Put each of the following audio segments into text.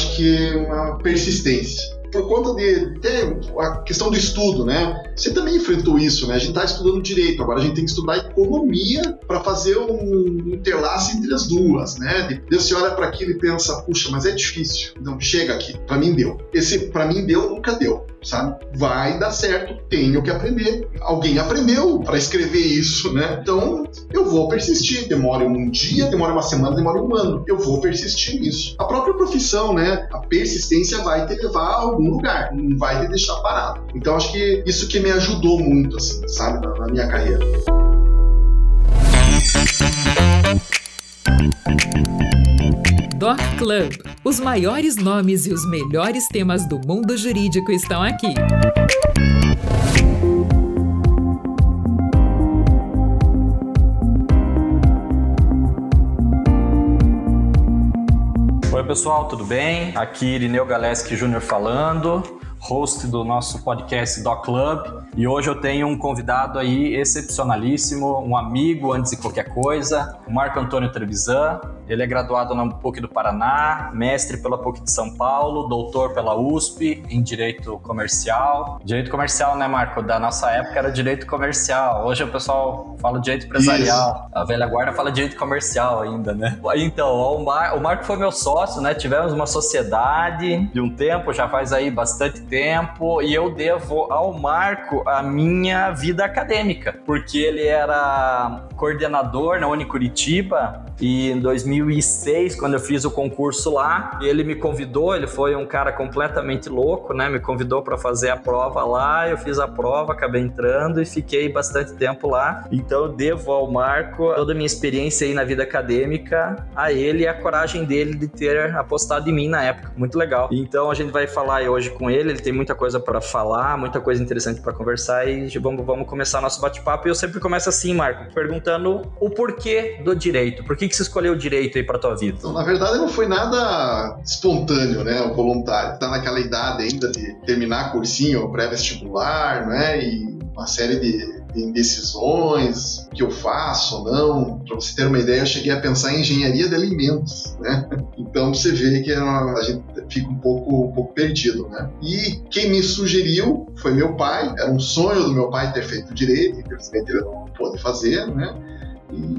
acho que uma persistência por conta de até a questão do estudo, né? Você também enfrentou isso, né? A gente está estudando direito, agora a gente tem que estudar economia para fazer um interlace entre as duas, né? Deus você olha para aquilo e pensa, puxa, mas é difícil. Não, chega aqui, para mim deu. Esse para mim deu, nunca deu sabe? Vai dar certo, tenho que aprender. Alguém aprendeu para escrever isso, né? Então eu vou persistir. Demora um dia, demora uma semana, demora um ano. Eu vou persistir nisso. A própria profissão, né? A persistência vai te levar a algum lugar, não vai te deixar parado. Então acho que isso que me ajudou muito, assim, sabe, na, na minha carreira. Doc Club. Os maiores nomes e os melhores temas do mundo jurídico estão aqui. Pessoal, tudo bem? Aqui Irineu Galeski Júnior falando, host do nosso podcast Doc Club. E hoje eu tenho um convidado aí excepcionalíssimo, um amigo antes de qualquer coisa, o Marco Antônio Trevisan. Ele é graduado na PUC do Paraná, mestre pela PUC de São Paulo, doutor pela USP em Direito Comercial. Direito Comercial, né, Marco? Da nossa época era Direito Comercial. Hoje o pessoal fala Direito Empresarial. Isso. A velha guarda fala Direito Comercial ainda, né? Então, o, Mar... o Marco foi meu sócio, né? Tivemos uma sociedade de um tempo, já faz aí bastante tempo, e eu devo ao Marco a minha vida acadêmica, porque ele era coordenador na Unicuritiba e em 2006, quando eu fiz o concurso lá, ele me convidou, ele foi um cara completamente louco, né? Me convidou para fazer a prova lá, eu fiz a prova, acabei entrando e fiquei bastante tempo lá. Então eu devo ao Marco toda a minha experiência aí na vida acadêmica a ele e a coragem dele de ter apostado em mim na época. Muito legal. Então a gente vai falar hoje com ele, ele tem muita coisa para falar, muita coisa interessante para conversar e vamos, vamos começar nosso bate-papo. E eu sempre começo assim, Marco, perguntando o porquê do direito. Por que, que você escolheu o direito aí para tua vida? Então, na verdade, não foi nada espontâneo, né? O voluntário. Tá naquela idade ainda de terminar cursinho pré-vestibular, né? E uma série de indecisões, o que eu faço ou não. Para você ter uma ideia, eu cheguei a pensar em engenharia de alimentos, né? Então você vê que a gente fica um pouco, um pouco perdido, né? E quem me sugeriu foi meu pai. Era um sonho do meu pai ter feito direito, infelizmente ele não pôde fazer, né?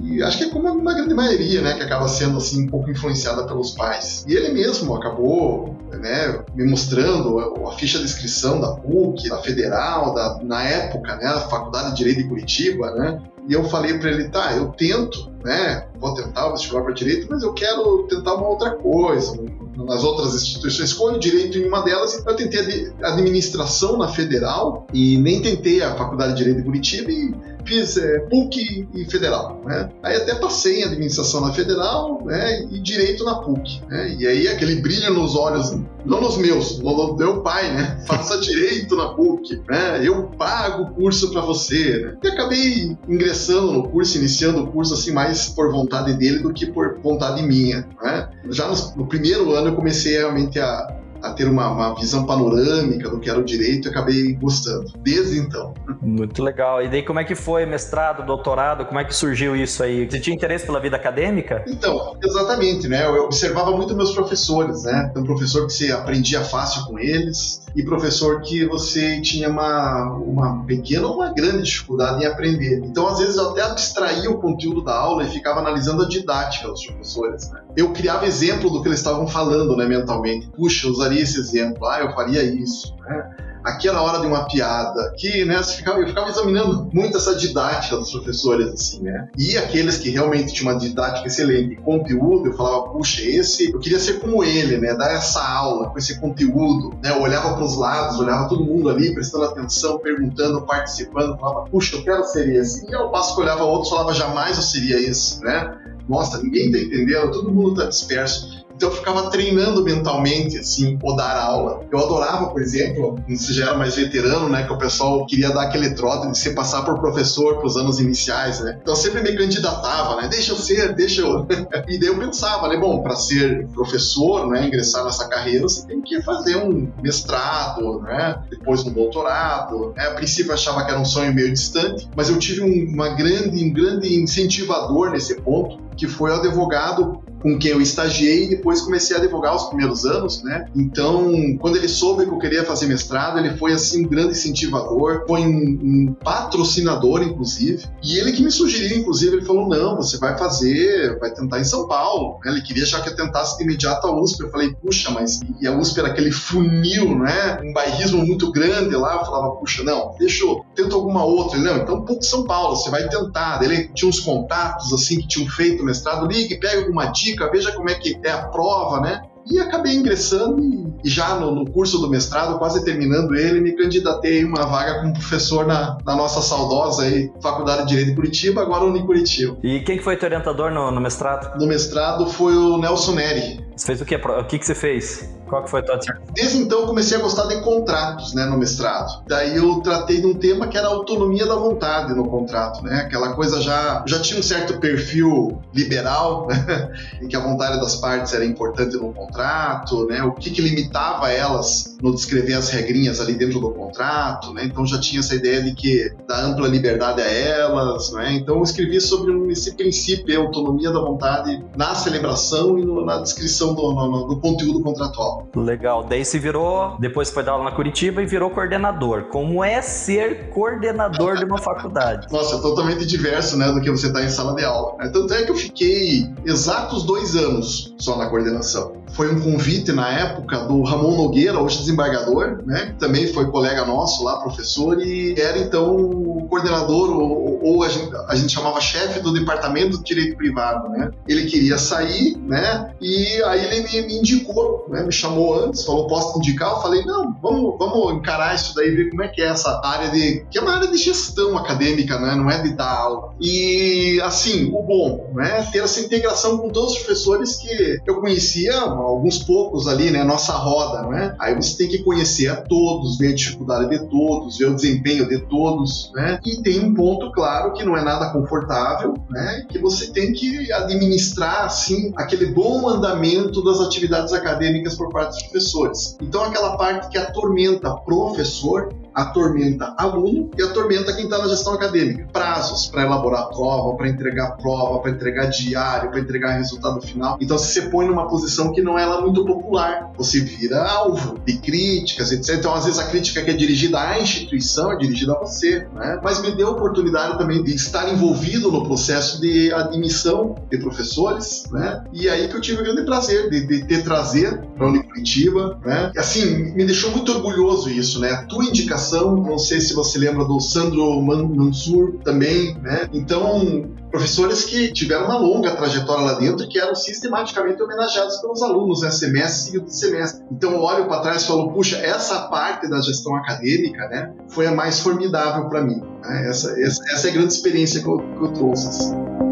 E acho que é como uma grande maioria, né, que acaba sendo assim um pouco influenciada pelos pais. E ele mesmo acabou, né, me mostrando a ficha de inscrição da PUC, da Federal, da, na época, né, da Faculdade de Direito de Curitiba, né? E eu falei para ele, tá, eu tento, né, vou tentar o vestibular para direito, mas eu quero tentar uma outra coisa, nas outras instituições, escolho direito em uma delas, então eu tentei administração na Federal e nem tentei a Faculdade de Direito de Curitiba e é, PUC e Federal, né? Aí até passei em administração na Federal, né? E direito na PUC, né? E aí aquele brilho nos olhos, não nos meus, no meu pai, né? Faça direito na PUC, né? Eu pago o curso para você, né? E acabei ingressando no curso, iniciando o curso assim mais por vontade dele do que por vontade minha, né? Já no, no primeiro ano eu comecei realmente a a ter uma, uma, visão panorâmica do que era o direito e acabei gostando, desde então. Muito legal. E daí como é que foi mestrado, doutorado, como é que surgiu isso aí? Você tinha interesse pela vida acadêmica? Então, exatamente, né? Eu observava muito meus professores, né? Um professor que você aprendia fácil com eles e professor que você tinha uma, uma pequena ou uma grande dificuldade em aprender. Então, às vezes, eu até abstraía o conteúdo da aula e ficava analisando a didática dos professores, né? Eu criava exemplo do que eles estavam falando, né, mentalmente. Puxa, eu usaria esse exemplo. Ah, eu faria isso, né? aquela hora de uma piada, que né, ficava, eu ficava examinando muito essa didática dos professores, assim, né? E aqueles que realmente tinham uma didática excelente, conteúdo, eu falava, puxa, esse, eu queria ser como ele, né? Dar essa aula com esse conteúdo, né? Eu olhava para os lados, olhava todo mundo ali, prestando atenção, perguntando, participando, falava, puxa, eu quero ser esse. E ao passo que olhava outros, falava, jamais eu seria esse, né? Nossa, ninguém tá entendendo, todo mundo tá disperso. Então eu ficava treinando mentalmente, assim, ou dar aula. Eu adorava, por exemplo, você já era mais veterano, né, que o pessoal queria dar aquele trote de se passar por professor para os anos iniciais, né? Então eu sempre me candidatava, né? Deixa eu ser, deixa eu. e daí eu pensava, né, bom, para ser professor, né, ingressar nessa carreira, você tem que fazer um mestrado, né? Depois um doutorado. Né? A princípio eu achava que era um sonho meio distante, mas eu tive um, uma grande, um grande incentivador nesse ponto, que foi o advogado com quem eu estagiei e depois comecei a advogar os primeiros anos, né? Então, quando ele soube que eu queria fazer mestrado, ele foi assim um grande incentivador, foi um, um patrocinador, inclusive, e ele que me sugeriu, inclusive, ele falou: não, você vai fazer, vai tentar em São Paulo. Ele queria já que eu tentasse de imediato a USP. Eu falei, puxa, mas e a USP era aquele funil, né? Um bairrismo muito grande lá. Eu falava, puxa, não, deixa eu, tento alguma outra. Ele, não, então pouco São Paulo, você vai tentar. Ele tinha uns contatos assim que tinham feito mestrado, ligue, pega alguma dica, veja como é que é a prova, né? E acabei ingressando e, já no, no, curso do mestrado, quase terminando ele, me candidatei uma vaga como professor na, na nossa saudosa aí, Faculdade de Direito de Curitiba, agora Uni Curitiba. E quem que foi teu orientador no, no mestrado? No mestrado foi o Nelson Neri. Você fez o quê? O que, que você fez? Qual que foi a tua? Desde então comecei a gostar de contratos, né, no mestrado. Daí eu tratei de um tema que era a autonomia da vontade no contrato, né? Aquela coisa já já tinha um certo perfil liberal, né? em que a vontade das partes era importante no contrato, né? O que que limitava elas no descrever as regrinhas ali dentro do contrato, né? Então já tinha essa ideia de que dá ampla liberdade a elas, né? Então eu escrevi sobre esse princípio, a autonomia da vontade na celebração e no, na descrição do, no, do conteúdo contratual. Legal. Daí se virou, depois foi dar aula na Curitiba e virou coordenador. Como é ser coordenador de uma faculdade? Nossa, é totalmente diverso, né, do que você estar tá em sala de aula. Tanto é que eu fiquei exatos dois anos só na coordenação foi um convite na época do Ramon Nogueira, hoje desembargador, né? Também foi colega nosso lá, professor, e era então o coordenador, ou, ou a, gente, a, gente, chamava chefe do departamento de direito privado, né? Ele queria sair, né? E aí ele me, me indicou, né? Me chamou antes, falou, posso te indicar? Eu falei, não, vamos, vamos encarar isso daí, ver como é que é essa área de... que é uma área de gestão acadêmica, né? Não é de dar aula. E, assim, o bom, né? Ter essa integração com todos os professores que eu conhecia alguns poucos ali, né, nossa roda, né? Aí você tem que conhecer a todos, ver a dificuldade de todos, ver o desempenho de todos, né? E tem um ponto claro que não é nada confortável, né? Que você tem que administrar assim aquele bom andamento das atividades acadêmicas por parte dos professores. Então aquela parte que atormenta professor atormenta aluno e atormenta quem está na gestão acadêmica. Prazos para elaborar prova, para entregar prova, para entregar diário, para entregar resultado final. Então, se você põe numa posição que não é lá muito popular, você vira alvo de críticas, etc. Então, às vezes, a crítica que é dirigida à instituição é dirigida a você, né? Mas me deu a oportunidade também de estar envolvido no processo de admissão de professores, né? E aí que eu tive o grande prazer de, de ter trazer para a Unicuritiba, né? Assim, me deixou muito orgulhoso isso, né? A tua indicação não sei se você lembra do Sandro Mansur também, né? Então, professores que tiveram uma longa trajetória lá dentro e que eram sistematicamente homenageados pelos alunos, né? semestre seguido de semestre. Então eu olho para trás e falo, puxa, essa parte da gestão acadêmica, né, foi a mais formidável para mim. Né? Essa, essa, essa, é a grande experiência que eu, que eu trouxe. Assim.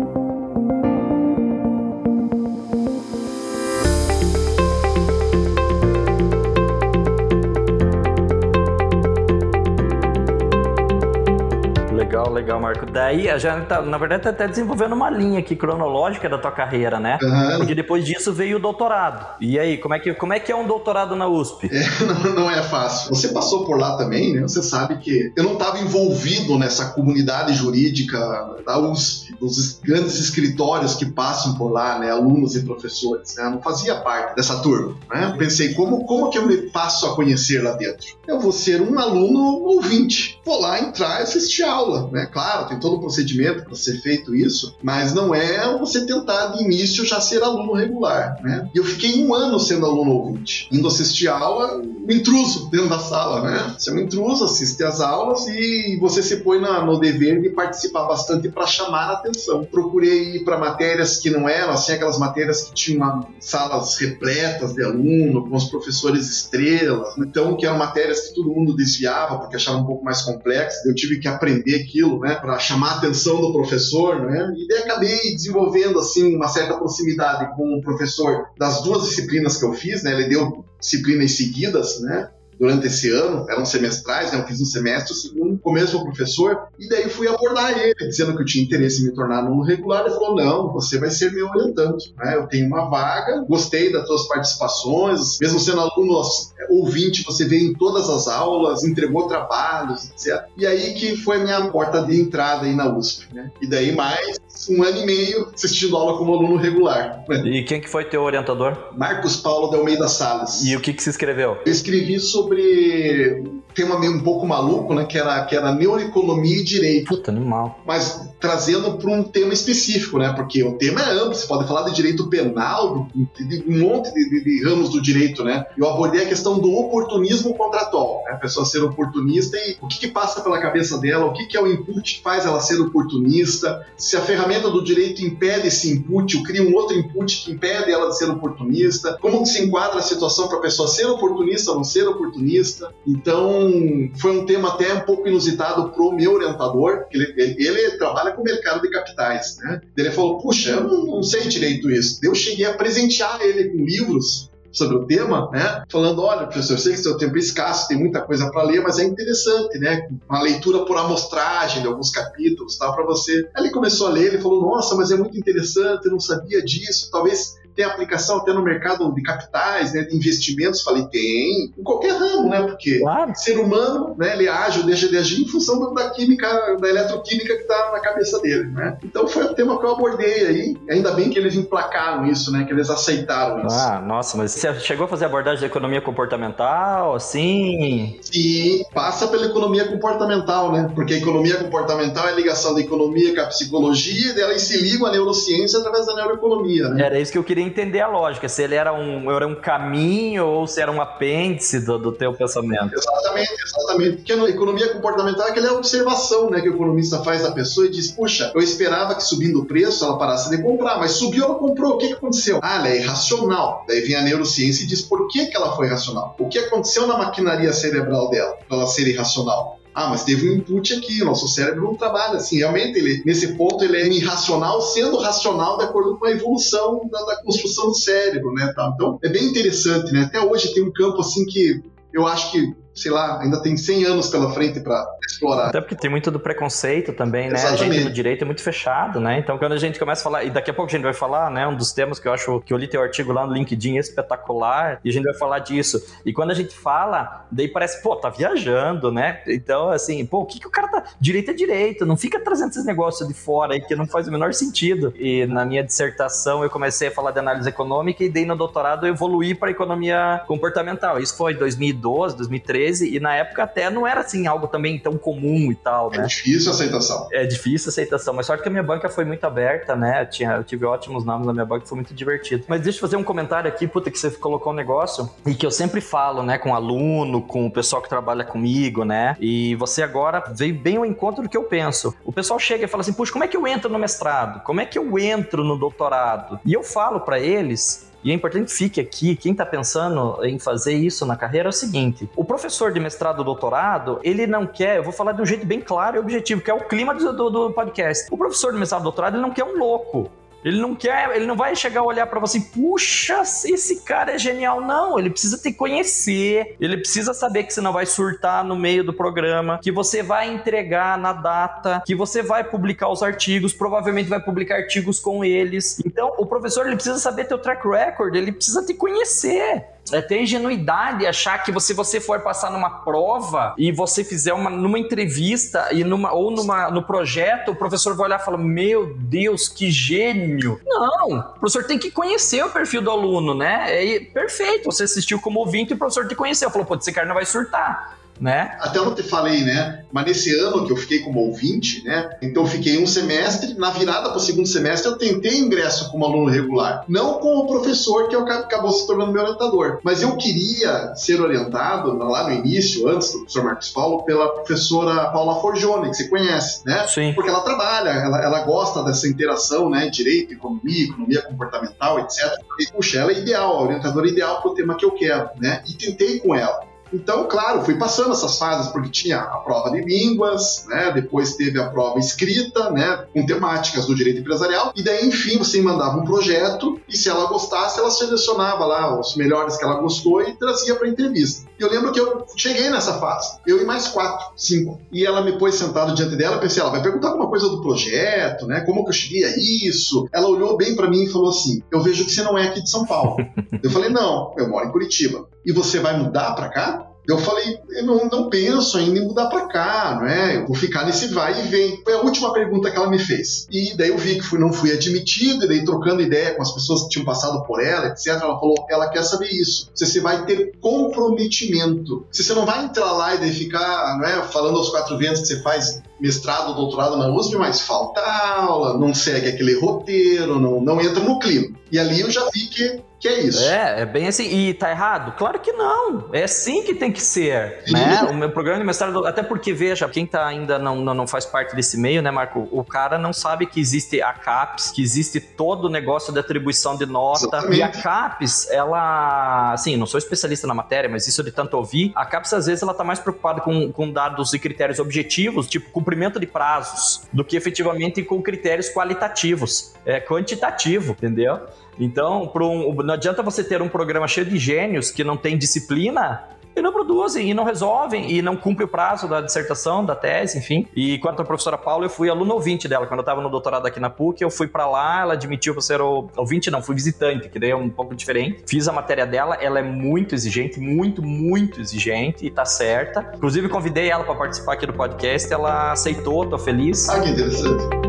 ಅಂತ legal, Marco. Daí, a gente tá, na verdade, tá até desenvolvendo uma linha aqui cronológica da tua carreira, né? Uhum. Porque depois disso veio o doutorado. E aí, como é que, como é, que é um doutorado na USP? É, não, não, é fácil. Você passou por lá também, né? Você sabe que eu não estava envolvido nessa comunidade jurídica da USP, dos grandes escritórios que passam por lá, né? Alunos e professores, né? Eu não fazia parte dessa turma, né? Pensei, como, como que eu me passo a conhecer lá dentro? Eu vou ser um aluno ouvinte. Vou lá entrar e assistir aula, né? Claro, tem todo procedimento para ser feito isso, mas não é você tentar de início já ser aluno regular, né? E eu fiquei um ano sendo aluno ouvinte, indo assistir aula, um intruso dentro da sala, né? Você é um intruso, assiste às aulas e você se põe na, no dever de participar bastante para chamar a atenção. Procurei ir para matérias que não eram assim, aquelas matérias que tinham salas repletas de aluno, com os professores estrelas, né? então que eram matérias que todo mundo desviava porque achava um pouco mais complexas. Eu tive que aprender aquilo, né? Para chamar a atenção do professor, né? E daí acabei desenvolvendo assim uma certa proximidade com o professor das duas disciplinas que eu fiz, né? Ele deu disciplinas seguidas, né? Durante esse ano, eram semestrais, né? eu fiz um semestre, o segundo, com o mesmo professor, e daí fui abordar ele, dizendo que eu tinha interesse em me tornar aluno regular, ele falou, não, você vai ser meu orientante, né? eu tenho uma vaga, gostei das suas participações, mesmo sendo aluno ouvinte, você veio em todas as aulas, entregou trabalhos, etc. E aí que foi a minha porta de entrada aí na USP, né? E daí mais um ano e meio assistindo aula como aluno regular. Né? E quem que foi teu orientador? Marcos Paulo de Almeida Salles. E o que que se escreveu? Eu escrevi sobre sobre tema meio um pouco maluco, né? Que era, que era neuroeconomia e direito. Puta, animal. Mas trazendo para um tema específico, né? Porque o tema é amplo, você pode falar de direito penal, de, um monte de, de, de, ramos do direito, né? Eu abordei a questão do oportunismo contratual, né? A pessoa ser oportunista e o que, que passa pela cabeça dela, o que, que é o input que faz ela ser oportunista, se a ferramenta do direito impede esse input, ou cria um outro input que impede ela de ser oportunista, como que se enquadra a situação para a pessoa ser oportunista ou não ser oportunista. Então, foi um tema até um pouco inusitado pro meu orientador, que ele, ele, ele trabalha com o mercado de capitais, né? Ele falou, puxa, eu não, não sei direito isso. Eu cheguei a presentear ele com livros sobre o tema, né? Falando, olha, professor, eu sei que seu tempo é escasso, tem muita coisa para ler, mas é interessante, né? Uma leitura por amostragem de alguns capítulos, tal, para você. Aí ele começou a ler, ele falou, nossa, mas é muito interessante, eu não sabia disso, talvez tem aplicação até no mercado de capitais, né, de investimentos? Falei, tem, em qualquer ramo, né? Porque claro. ser humano, né, ele age ou deixa de agir em função da química, da eletroquímica que está na cabeça dele, né? Então foi o tema que eu abordei aí. Ainda bem que eles emplacaram isso, né? Que eles aceitaram isso. Ah, nossa, mas você chegou a fazer abordagem da economia comportamental, assim? Sim, passa pela economia comportamental, né? Porque a economia comportamental é a ligação da economia com a psicologia e elas se ligam à neurociência através da neuroeconomia, né? Era isso que eu queria entender a lógica, se ele era um, era um caminho ou se era um apêndice do, do teu pensamento. Exatamente, exatamente. Porque a economia comportamental é aquela observação né, que o economista faz da pessoa e diz, puxa, eu esperava que subindo o preço ela parasse de comprar, mas subiu, ela comprou. O que, que aconteceu? Ah, ela é irracional. Daí vem a neurociência e diz por que, que ela foi irracional. O que aconteceu na maquinaria cerebral dela para ela ser irracional? Ah, mas teve um input aqui, nosso cérebro não trabalha assim. Realmente, ele, nesse ponto, ele é irracional, sendo racional de acordo com a evolução da, da construção do cérebro, né? Tá? Então, é bem interessante, né? Até hoje tem um campo assim que eu acho que sei lá, ainda tem 100 anos pela frente para explorar. Até porque tem muito do preconceito também, né? Exatamente. A gente no direito é muito fechado, né? Então quando a gente começa a falar, e daqui a pouco a gente vai falar, né? Um dos temas que eu acho que eu li teu artigo lá no LinkedIn espetacular, e a gente vai falar disso. E quando a gente fala, daí parece, pô, tá viajando, né? Então, assim, pô, o que, que o cara tá. Direito é direito, não fica trazendo esses negócios de fora aí que não faz o menor sentido. E na minha dissertação eu comecei a falar de análise econômica e daí no doutorado eu evoluí para economia comportamental. Isso foi 2012, 2013 13, e na época até não era assim algo também tão comum e tal, é né? É difícil a aceitação. É difícil a aceitação, mas sorte que a minha banca foi muito aberta, né? Eu, tinha, eu tive ótimos nomes na minha banca, foi muito divertido. Mas deixa eu fazer um comentário aqui, puta, que você colocou um negócio, e que eu sempre falo, né, com aluno, com o pessoal que trabalha comigo, né? E você agora veio bem ao encontro do que eu penso. O pessoal chega e fala assim, puxa, como é que eu entro no mestrado? Como é que eu entro no doutorado? E eu falo para eles e é importante que fique aqui, quem está pensando em fazer isso na carreira é o seguinte: o professor de mestrado ou doutorado, ele não quer, eu vou falar de um jeito bem claro e objetivo, que é o clima do, do, do podcast. O professor de mestrado ou doutorado, ele não quer um louco. Ele não quer, ele não vai chegar a olhar para você, puxa, esse cara é genial. Não, ele precisa te conhecer, ele precisa saber que você não vai surtar no meio do programa, que você vai entregar na data, que você vai publicar os artigos, provavelmente vai publicar artigos com eles. Então, o professor ele precisa saber teu track record, ele precisa te conhecer é ter ingenuidade achar que se você for passar numa prova e você fizer uma numa entrevista e numa ou numa no projeto, o professor vai olhar e falar: "Meu Deus, que gênio". Não, o professor tem que conhecer o perfil do aluno, né? É perfeito, você assistiu como ouvinte e o professor te conheceu, falou: "Pô, esse cara não vai surtar" né? Até eu não te falei, né? Mas nesse ano que eu fiquei como ouvinte, né? Então eu fiquei um semestre, na virada para o segundo semestre eu tentei ingresso como aluno regular. Não com o professor que acabou se tornando meu orientador. Mas eu queria ser orientado lá no início, antes do professor Marcos Paulo, pela professora Paula Forgione, que você conhece, né? Sim. Porque ela trabalha, ela, ela gosta dessa interação, né? Direito, economia, economia comportamental, etc. E, puxa, ela é ideal, a orientadora ideal para o tema que eu quero, né? E tentei com ela. Então, claro, fui passando essas fases porque tinha a prova de línguas, né? Depois teve a prova escrita, né? Com temáticas do direito empresarial. E daí, enfim, você mandava um projeto e se ela gostasse, ela selecionava lá os melhores que ela gostou e trazia para entrevista. E eu lembro que eu cheguei nessa fase, eu e mais quatro, cinco. E ela me pôs sentado diante dela, pensei, ela vai perguntar alguma coisa do projeto, né? Como que eu cheguei a isso? Ela olhou bem para mim e falou assim: Eu vejo que você não é aqui de São Paulo. eu falei: Não, eu moro em Curitiba. E você vai mudar para cá? Eu falei, eu não, não penso ainda em mudar para cá, não é? Eu vou ficar nesse vai e vem. Foi a última pergunta que ela me fez. E daí eu vi que fui, não fui admitido, e daí trocando ideia com as pessoas que tinham passado por ela, etc. Ela falou, ela quer saber isso. Se você vai ter comprometimento. Se você não vai entrar lá e daí ficar não é, falando aos quatro ventos que você faz mestrado, doutorado na USP, mas falta aula, não segue aquele roteiro, não, não entra no clima. E ali eu já vi que, que é isso. É, é bem assim. E tá errado? Claro que não. É assim que tem que ser, né? o meu programa de mestrado, até porque, veja, quem tá ainda não, não, não, faz parte desse meio, né, Marco? O cara não sabe que existe a CAPES, que existe todo o negócio de atribuição de nota. Exatamente. E a CAPES, ela, assim, não sou especialista na matéria, mas isso de tanto ouvir, a CAPES às vezes ela tá mais preocupada com, com dados e critérios objetivos, tipo cumprimento de prazos, do que efetivamente com critérios qualitativos, é quantitativo, entendeu? Então, um, não adianta você ter um programa cheio de gênios que não tem disciplina e não produzem, e não resolvem, e não cumpre o prazo da dissertação, da tese, enfim. E quanto à professora Paula, eu fui aluno ouvinte dela. Quando eu estava no doutorado aqui na PUC, eu fui para lá, ela admitiu que eu era ouvinte, não, fui visitante, que daí é um pouco diferente. Fiz a matéria dela, ela é muito exigente, muito, muito exigente, e tá certa. Inclusive, convidei ela para participar aqui do podcast, ela aceitou, tô feliz. Ah, que interessante.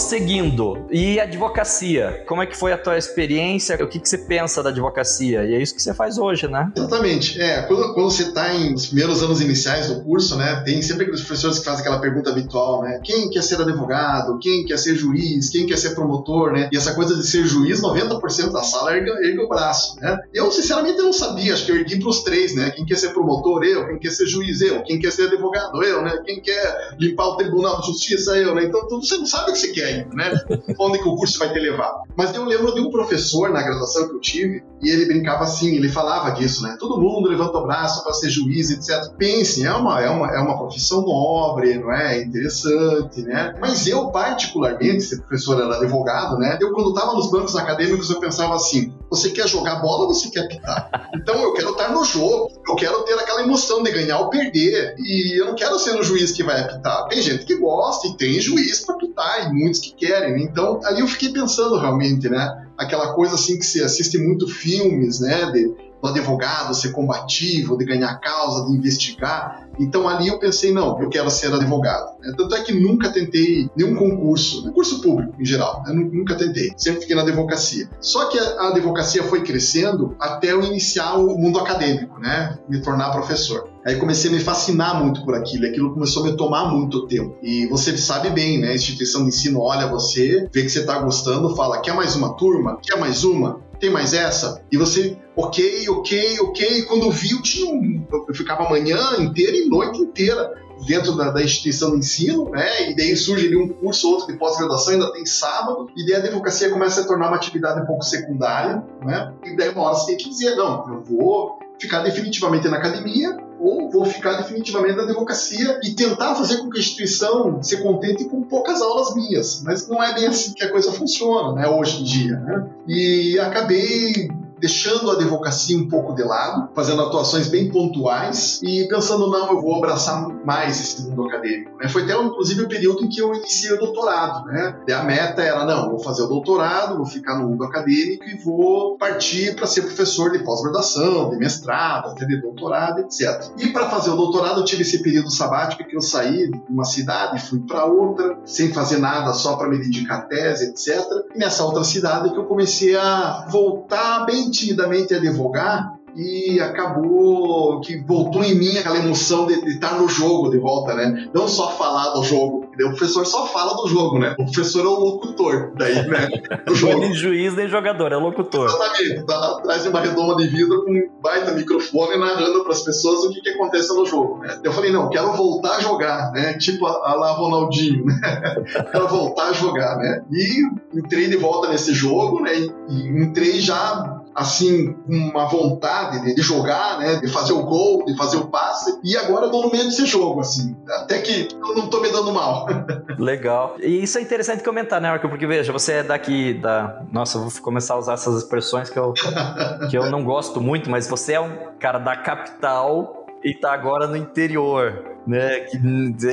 Prosseguindo, e advocacia? Como é que foi a tua experiência? O que, que você pensa da advocacia? E é isso que você faz hoje, né? Exatamente. É, quando, quando você está nos primeiros anos iniciais do curso, né, tem sempre aqueles professores que fazem aquela pergunta habitual, né? Quem quer ser advogado? Quem quer ser juiz? Quem quer ser promotor, né? E essa coisa de ser juiz, 90% da sala ergue, ergue o braço, né? Eu, sinceramente, não sabia. Acho que eu ergui para os três, né? Quem quer ser promotor? Eu. Quem quer ser juiz? Eu. Quem quer ser advogado? Eu, né? Quem quer limpar o Tribunal de Justiça? Eu, né? Então, você não sabe o que você quer né? Onde que o curso vai te levar. Mas eu lembro de um professor na graduação que eu tive, e ele brincava assim, ele falava disso, né? Todo mundo levanta o braço para ser juiz, etc. Pense, é uma, é uma, é uma profissão nobre, não é? é interessante, né? Mas eu, particularmente, ser professor era advogado, né? Eu, quando estava nos bancos acadêmicos, eu pensava assim: você quer jogar bola ou você quer pitar? Então eu quero estar no jogo, eu quero ter aquela emoção de ganhar ou perder. E eu não quero ser o juiz que vai apitar. Tem gente que gosta e tem juiz para apitar, e muitos que querem. Então ali eu fiquei pensando realmente, né? Aquela coisa assim que se assiste muito filmes, né? De, do advogado ser combativo, de ganhar causa, de investigar. Então ali eu pensei, não, eu quero ser advogado. Né? Tanto é que nunca tentei nenhum concurso, concurso público em geral, né? nunca tentei, sempre fiquei na advocacia. Só que a, advocacia foi crescendo até eu iniciar o mundo acadêmico, né? me tornar professor. Aí comecei a me fascinar muito por aquilo, aquilo começou a me tomar muito tempo. E você sabe bem, né? A instituição de ensino olha você, vê que você está gostando, fala: quer mais uma turma? Quer mais uma? Tem mais essa? E você, ok, ok, ok. Quando viu, tinha um. Eu ficava a manhã inteira e noite inteira dentro da, da, instituição de ensino, né? E daí surge ali um curso ou outro de pós-graduação, ainda tem sábado, e daí a advocacia começa a tornar uma atividade um pouco secundária, né? E daí uma hora você tem que dizer, não, eu vou ficar definitivamente na academia ou vou ficar definitivamente na advocacia e tentar fazer com que a instituição se contente com poucas aulas minhas. Mas não é bem assim que a coisa funciona, né, hoje em dia. Né? E acabei deixando a advocacia um pouco de lado, fazendo atuações bem pontuais e pensando, não, eu vou abraçar mais esse mundo acadêmico. Né? Foi até, inclusive, o período em que eu iniciei o doutorado. Né? E a meta era, não, vou fazer o doutorado, vou ficar no mundo acadêmico e vou partir para ser professor de pós-graduação, de mestrado, até de doutorado, etc. E para fazer o doutorado, eu tive esse período sabático que eu saí de uma cidade, fui para outra, sem fazer nada, só para me dedicar à tese, etc. E nessa outra cidade que eu comecei a voltar bem timidamente a advogar e acabou que voltou em mim aquela emoção de, de estar no jogo de volta, né? Não só falar do jogo, o professor só fala do jogo, né? O professor é o locutor daí, né? Do jogo. nem juiz nem jogador, é locutor. Exatamente, tá atrás de uma redoma de vidro com um baita microfone narrando para as pessoas o que, que acontece no jogo, né? Eu falei, não, quero voltar a jogar, né? Tipo a, a lá Ronaldinho, né? quero voltar a jogar, né? E entrei de volta nesse jogo, né? E entrei já assim, uma vontade de, de, jogar, né? De fazer o gol, de fazer o passe. E agora eu tô no meio desse jogo, assim. Até que eu não tô me dando mal. Legal. E isso é interessante comentar, né, Marco? Porque veja, você é daqui da. Nossa, eu vou começar a usar essas expressões que eu, que eu não gosto muito, mas você é um cara da capital e tá agora no interior, né? Que,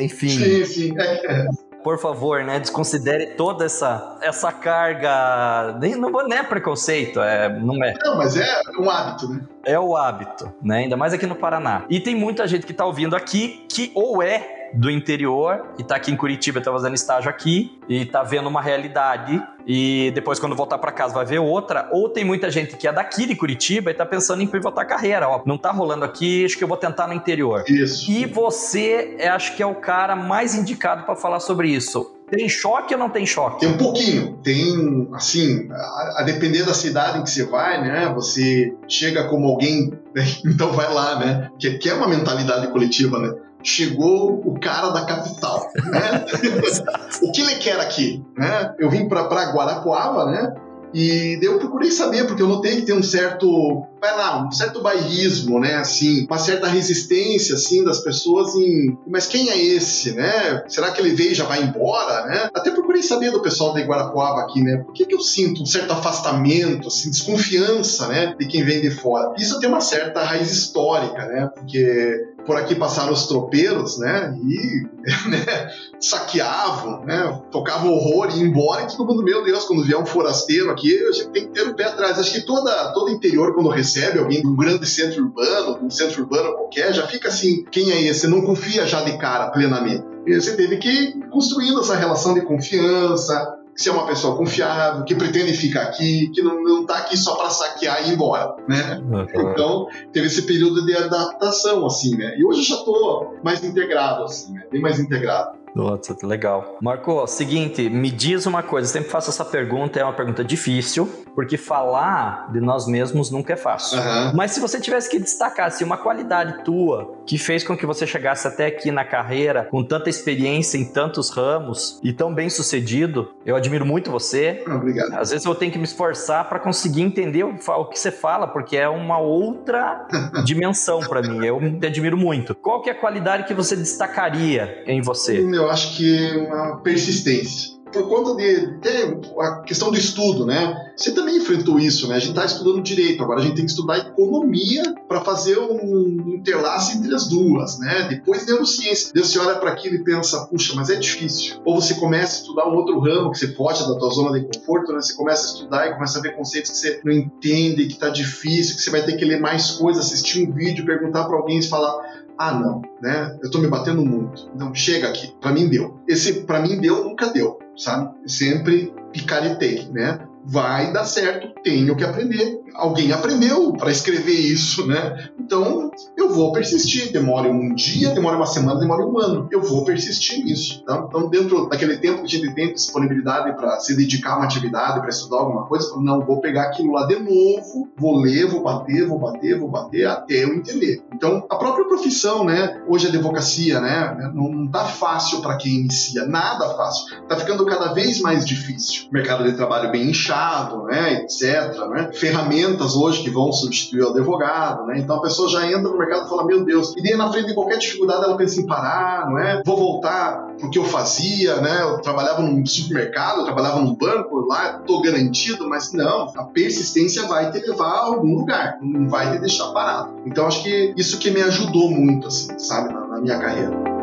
enfim. Sim, sim. É por favor, né, desconsidere toda essa, essa carga. Não, não é preconceito, é, não é. Não, mas é um hábito, né? É o hábito, né? Ainda mais aqui no Paraná. E tem muita gente que tá ouvindo aqui que ou é do interior e tá aqui em Curitiba, tá fazendo estágio aqui e tá vendo uma realidade e depois quando voltar para casa vai ver outra, ou tem muita gente que é daqui de Curitiba e tá pensando em pivotar a carreira, ó, não tá rolando aqui, acho que eu vou tentar no interior. Isso. E você, é, acho que é o cara mais indicado para falar sobre isso. Tem choque ou não tem choque? Tem um pouquinho. Tem, assim, a, a, depender da cidade em que você vai, né? Você chega como alguém, né? então vai lá, né? Que, que é uma mentalidade coletiva, né? Chegou o cara da capital, né? o que ele quer aqui, né? Eu vim para Guarapuava, né? E eu procurei saber, porque eu notei que tem um certo, vai lá, um certo bairrismo, né, assim, uma certa resistência, assim, das pessoas em, mas quem é esse, né? Será que ele veio e já vai embora, né? Até procurei saber do pessoal da Iguarapuava aqui, né? Por que, que eu sinto um certo afastamento, assim, desconfiança, né, de quem vem de fora? Isso tem uma certa raiz histórica, né? Porque por aqui passaram os tropeiros, né? E né, saqueavam, né? Tocavam horror e iam embora. E todo mundo, meu Deus, quando vier um forasteiro aqui, a gente tem que ter o pé atrás. Acho que toda, todo interior, quando recebe alguém de um grande centro urbano, um centro urbano qualquer, já fica assim: quem é esse? Não confia já de cara plenamente. E você teve que ir construindo essa relação de confiança, se é uma pessoa confiável, que pretende ficar aqui, que não, não tá aqui só para saquear e ir embora, né? Uhum. Então, teve esse período de adaptação, assim, né? E hoje eu já tô mais integrado, assim, né? Bem mais integrado. Nossa, legal. Marco, seguinte, me diz uma coisa, eu sempre faço essa pergunta, é uma pergunta difícil, porque falar de nós mesmos nunca é fácil. Uhum. Mas se você tivesse que destacar assim, uma qualidade tua que fez com que você chegasse até aqui na carreira, com tanta experiência em tantos ramos e tão bem sucedido, eu admiro muito você. Obrigado. Às vezes eu tenho que me esforçar para conseguir entender o, o que você fala, porque é uma outra dimensão para mim. Eu te admiro muito. Qual que é a qualidade que você destacaria em você? Eu eu acho que uma persistência por conta de, de, a questão do estudo, né? Você também enfrentou isso, né? A gente está estudando direito, agora a gente tem que estudar economia para fazer um interlace entre as duas, né? Depois neurociência. Deus você olha para aquilo e pensa, puxa, mas é difícil. Ou você começa a estudar um outro ramo que você pode da tua zona de conforto, né? Você começa a estudar e começa a ver conceitos que você não entende, que está difícil, que você vai ter que ler mais coisas, assistir um vídeo, perguntar para alguém e falar ah, não, né? Eu tô me batendo muito. Não, chega aqui. Para mim deu. Esse para mim deu nunca deu, sabe? Sempre picaretei, né? Vai dar certo, tenho que aprender alguém aprendeu para escrever isso, né? Então eu vou persistir. Demore um dia, demore uma semana, demore um ano. Eu vou persistir nisso. Tá? Então, dentro daquele tempo que a gente tem disponibilidade para se dedicar a uma atividade, para estudar alguma coisa, não vou pegar aquilo lá de novo, vou ler, vou bater, vou bater, vou bater até eu entender. Então, a própria profissão, né? Hoje a advocacia, né? Não, tá fácil para quem inicia, nada fácil. Tá ficando cada vez mais difícil. Mercado de trabalho bem inchado, né? Etc. Né? Ferramentas hoje que vão substituir o advogado, né? Então a pessoa já entra no mercado e fala, meu Deus, e daí na frente de qualquer dificuldade ela pensa em parar, não é? Vou voltar pro que eu fazia, né? Eu trabalhava num supermercado, eu trabalhava num banco, lá tô garantido, mas não, a persistência vai te levar a algum lugar, não vai te deixar parado. Então acho que isso que me ajudou muito, assim, sabe, na, na minha carreira.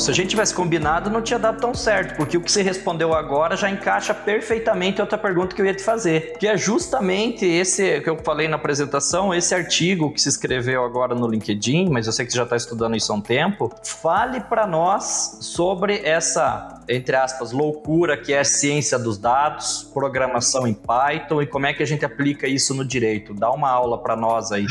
Se a gente tivesse combinado, não tinha dado tão certo, porque o que você respondeu agora já encaixa perfeitamente outra pergunta que eu ia te fazer, que é justamente esse que eu falei na apresentação, esse artigo que se escreveu agora no LinkedIn, mas eu sei que você já está estudando isso há um tempo. Fale para nós sobre essa, entre aspas, loucura que é ciência dos dados, programação em Python e como é que a gente aplica isso no direito. Dá uma aula para nós aí.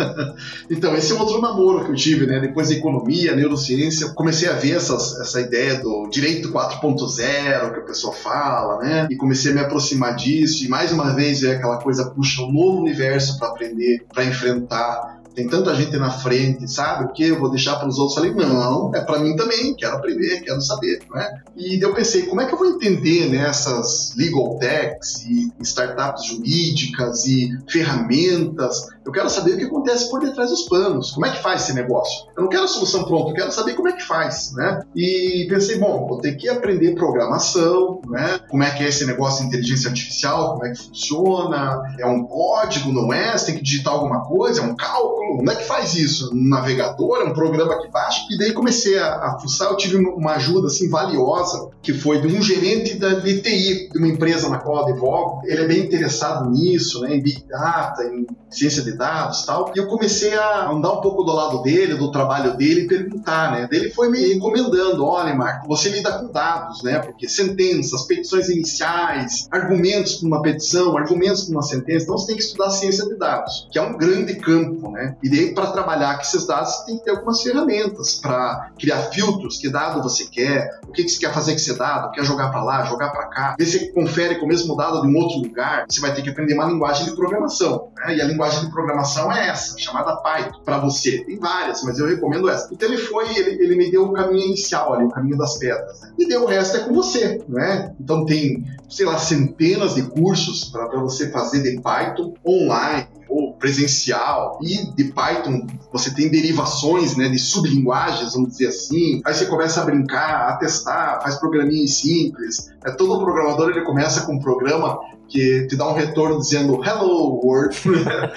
então, esse é outro namoro que eu tive, né? Depois da economia, neurociência, comecei a ver essas, essa ideia do direito 4.0 que a pessoa fala, né? E comecei a me aproximar disso e mais uma vez é aquela coisa puxa um novo universo para aprender, para enfrentar tem tanta gente na frente, sabe? O que eu vou deixar para os outros? Falei, não, é para mim também, quero aprender, quero saber, né? E eu pensei, como é que eu vou entender nessas né, legal techs e startups jurídicas e ferramentas? Eu quero saber o que acontece por detrás dos panos, como é que faz esse negócio? Eu não quero a solução pronta, eu quero saber como é que faz, né? E pensei, bom, vou ter que aprender programação, né? Como é que é esse negócio de inteligência artificial, como é que funciona? É um código, não é? Você tem que digitar alguma coisa, é um cálculo? como é que faz isso? Um navegador, é um programa que baixa? E daí comecei a, a fuçar, eu tive uma ajuda assim valiosa, que foi de um gerente da DTI, de uma empresa na qual eu advogo. Ele é bem interessado nisso, né, em Big Data, em ciência de dados tal. E eu comecei a andar um pouco do lado dele, do trabalho dele, e perguntar, né? Ele foi me encomendando, olha, Marco, você lida com dados, né? Porque sentenças, petições iniciais, argumentos para uma petição, argumentos para uma sentença, então você tem que estudar ciência de dados, que é um grande campo, né? E daí, para trabalhar com esses dados, você tem que ter algumas ferramentas para criar filtros, que dado você quer, o que, que você quer fazer com esse dado, quer jogar para lá, jogar para cá, ver se confere com o mesmo dado de um outro lugar, você vai ter que aprender uma linguagem de programação. Né? E a linguagem de programação é essa, chamada Python, para você. Tem várias, mas eu recomendo essa. Então ele foi, ele, ele me deu o caminho inicial ali, o caminho das pedras. Né? E deu o resto é com você, né? Então tem, sei lá, centenas de cursos para você fazer de Python online, ou presencial. E de Python você tem derivações né, de sublinguagens, vamos dizer assim. Aí você começa a brincar, a testar, faz programinhas simples. É, todo programador ele começa com um programa que te dá um retorno dizendo hello world, né?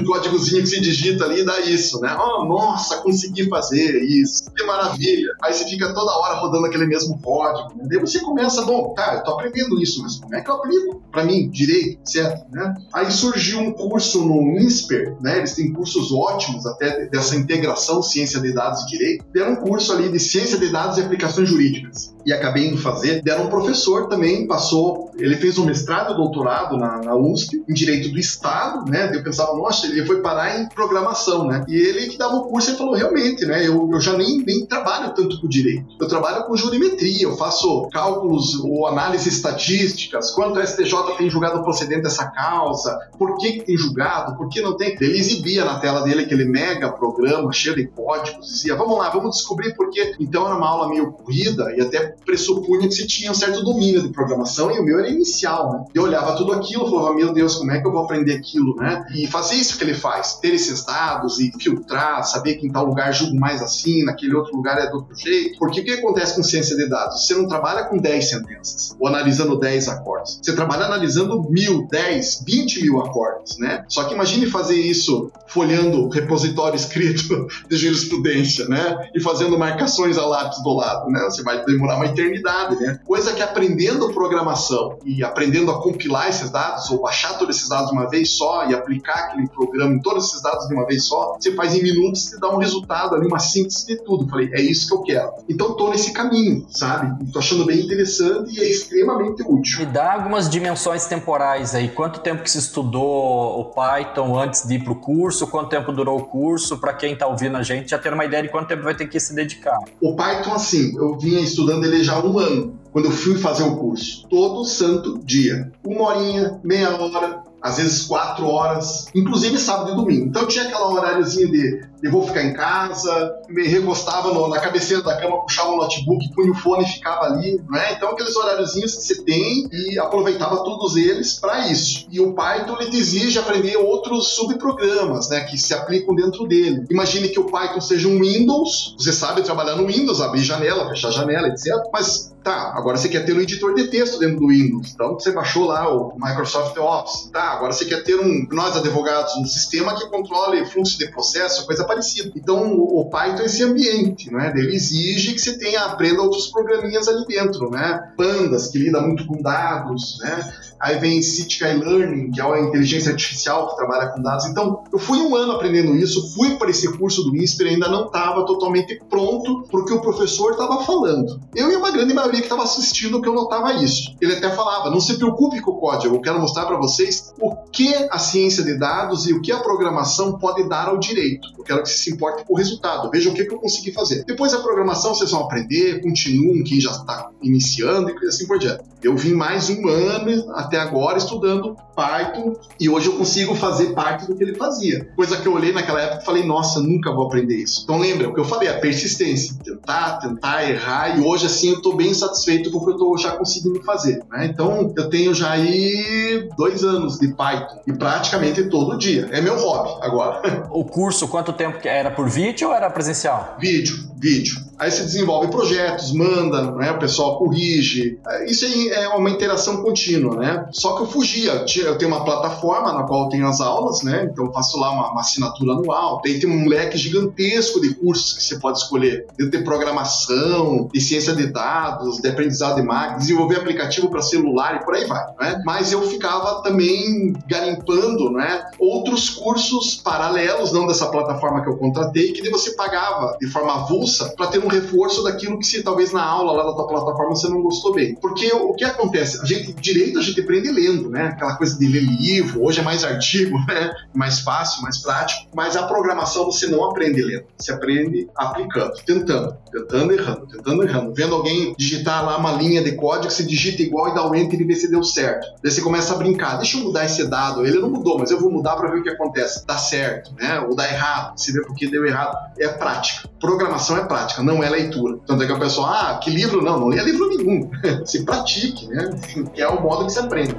um códigozinho que se digita ali e dá isso, né? Oh, nossa, consegui fazer isso, que maravilha. Aí você fica toda hora rodando aquele mesmo código, né? Daí você começa, bom, tá, eu tô aprendendo isso, mas como é que eu aplico para mim direito, certo, né? Aí surgiu um curso no INSPER, né? Eles têm cursos ótimos até dessa integração ciência de dados e direito. Deram um curso ali de ciência de dados e aplicações jurídicas e acabei indo fazer. Deram um professor também, passou, ele fez um mestrado, doutorado na, na USP, em Direito do Estado, né? Eu pensava, nossa, ele foi parar em programação, né? E ele que dava o curso, ele falou, realmente, né? Eu, eu já nem, nem trabalho tanto com direito. Eu trabalho com jurimetria, eu faço cálculos ou análises estatísticas, quanto STJ tem julgado procedente dessa causa, por que, que tem julgado, por que não tem. Ele exibia na tela dele aquele mega programa cheio de códigos, dizia, vamos lá, vamos descobrir por quê. Então era uma aula meio corrida e até pressupunha que você tinha um certo domínio de programação e o meu era inicial, né? Eu olhava tudo aquilo, falava, meu Deus, como é que eu vou aprender aquilo, né? E fazer isso que ele faz, ter esses dados e filtrar, saber que em tal lugar julgo mais assim, naquele outro lugar é do outro jeito. Porque o que acontece com ciência de dados? Você não trabalha com 10 sentenças ou analisando 10 acordes. Você trabalha analisando mil, 10, 20 mil acordes, né? Só que imagine fazer isso folhando repositório escrito de jurisprudência, né? E fazendo marcações a lápis do lado, né? Você vai demorar uma eternidade, né? Coisa que aprendendo programação e aprendendo a compilar esses dados ou baixar todos esses dados de uma vez só e aplicar aquele programa em todos esses dados de uma vez só, você faz em minutos e dá um resultado ali, uma síntese de tudo. Falei, é isso que eu quero. Então tô nesse caminho, sabe? Tô achando bem interessante e é extremamente útil. Me dá algumas dimensões temporais aí. Quanto tempo que você estudou o Python antes de ir pro curso? Quanto tempo durou o curso? Para quem tá ouvindo a gente já ter uma ideia de quanto tempo vai ter que se dedicar. O Python, assim, eu vinha estudando ele já há um ano quando eu fui fazer o curso. Todo santo dia. Uma horinha, meia hora, às vezes quatro horas, inclusive sábado e domingo. Então tinha aquela horáriozinha de eu vou ficar em casa, me recostava no, na cabeceira da cama, puxava o notebook, punha o fone e ficava ali, né? Então aqueles horáriozinhos que você tem e aproveitava todos eles para isso. E o Python ele te exige aprender outros subprogramas, né, que se aplicam dentro dele. Imagine que o Python seja um Windows, você sabe trabalhar no Windows, abrir janela, fechar janela, etc. Mas tá, agora você quer ter um editor de texto dentro do Windows, então você baixou lá o Microsoft Office, tá? Agora você quer ter um, nós advogados, um sistema que controle fluxo de processo, coisa parecida parecido. Então, o, Python é esse ambiente, né? Ele exige que você tenha, aprenda outros programinhas ali dentro, né? Pandas, que lida muito com dados, né? Aí vem Citica Learning, que é a inteligência artificial que trabalha com dados. Então, eu fui um ano aprendendo isso, fui para esse curso do INSPER, ainda não estava totalmente pronto porque o professor estava falando. Eu e uma grande maioria que estava assistindo que eu notava isso. Ele até falava: não se preocupe com o código, eu quero mostrar para vocês o que a ciência de dados e o que a programação pode dar ao direito. Eu quero que você se importe com o resultado, veja o que, que eu consegui fazer. Depois a programação vocês vão aprender, continuam quem já está iniciando e assim por diante. Eu vim mais um ano até agora estudando Python e hoje eu consigo fazer parte do que ele fazia. Coisa que eu olhei naquela época e falei, nossa, nunca vou aprender isso. Então lembra o que eu falei, a persistência, tentar, tentar, errar e hoje assim eu estou bem satisfeito com o que eu estou já conseguindo fazer. Né? Então eu tenho já aí dois anos de Python e praticamente todo dia. É meu hobby agora. O curso, quanto tempo que era por vídeo ou era presencial? Vídeo, vídeo. Aí você desenvolve projetos, manda, né? o pessoal corrige. Isso aí é uma interação contínua, né? Só que eu fugia. Eu tenho uma plataforma na qual eu tenho as aulas, né? Então eu faço lá uma, uma assinatura anual. Tem, tem um leque gigantesco de cursos que você pode escolher. Eu tenho programação, de ciência de dados, de aprendizado de máquina, desenvolver aplicativo para celular e por aí vai, né? Mas eu ficava também garimpando, né? Outros cursos paralelos, não dessa plataforma que eu contratei, que você pagava de forma avulsa para ter um reforço daquilo que se talvez na aula lá da tua plataforma você não gostou bem. Porque o que acontece? A gente, direito a gente aprende lendo, né? Aquela coisa de ler livro, hoje é mais artigo, né? Mais fácil, mais prático. Mas a programação você não aprende lendo, você aprende aplicando, tentando, tentando errando, tentando errando. Vendo alguém digitar lá uma linha de código, você digita igual e dá o enter e vê se deu certo. Daí você começa a brincar, deixa eu mudar esse dado. Ele não mudou, mas eu vou mudar para ver o que acontece. Dá certo, né? Ou dá errado, se vê porque deu errado. É prática. Programação é prática, não é leitura. Tanto é que a pessoa, ah, que livro? Não, não lê livro nenhum. se pratique, né? Que é o modo que se aprende.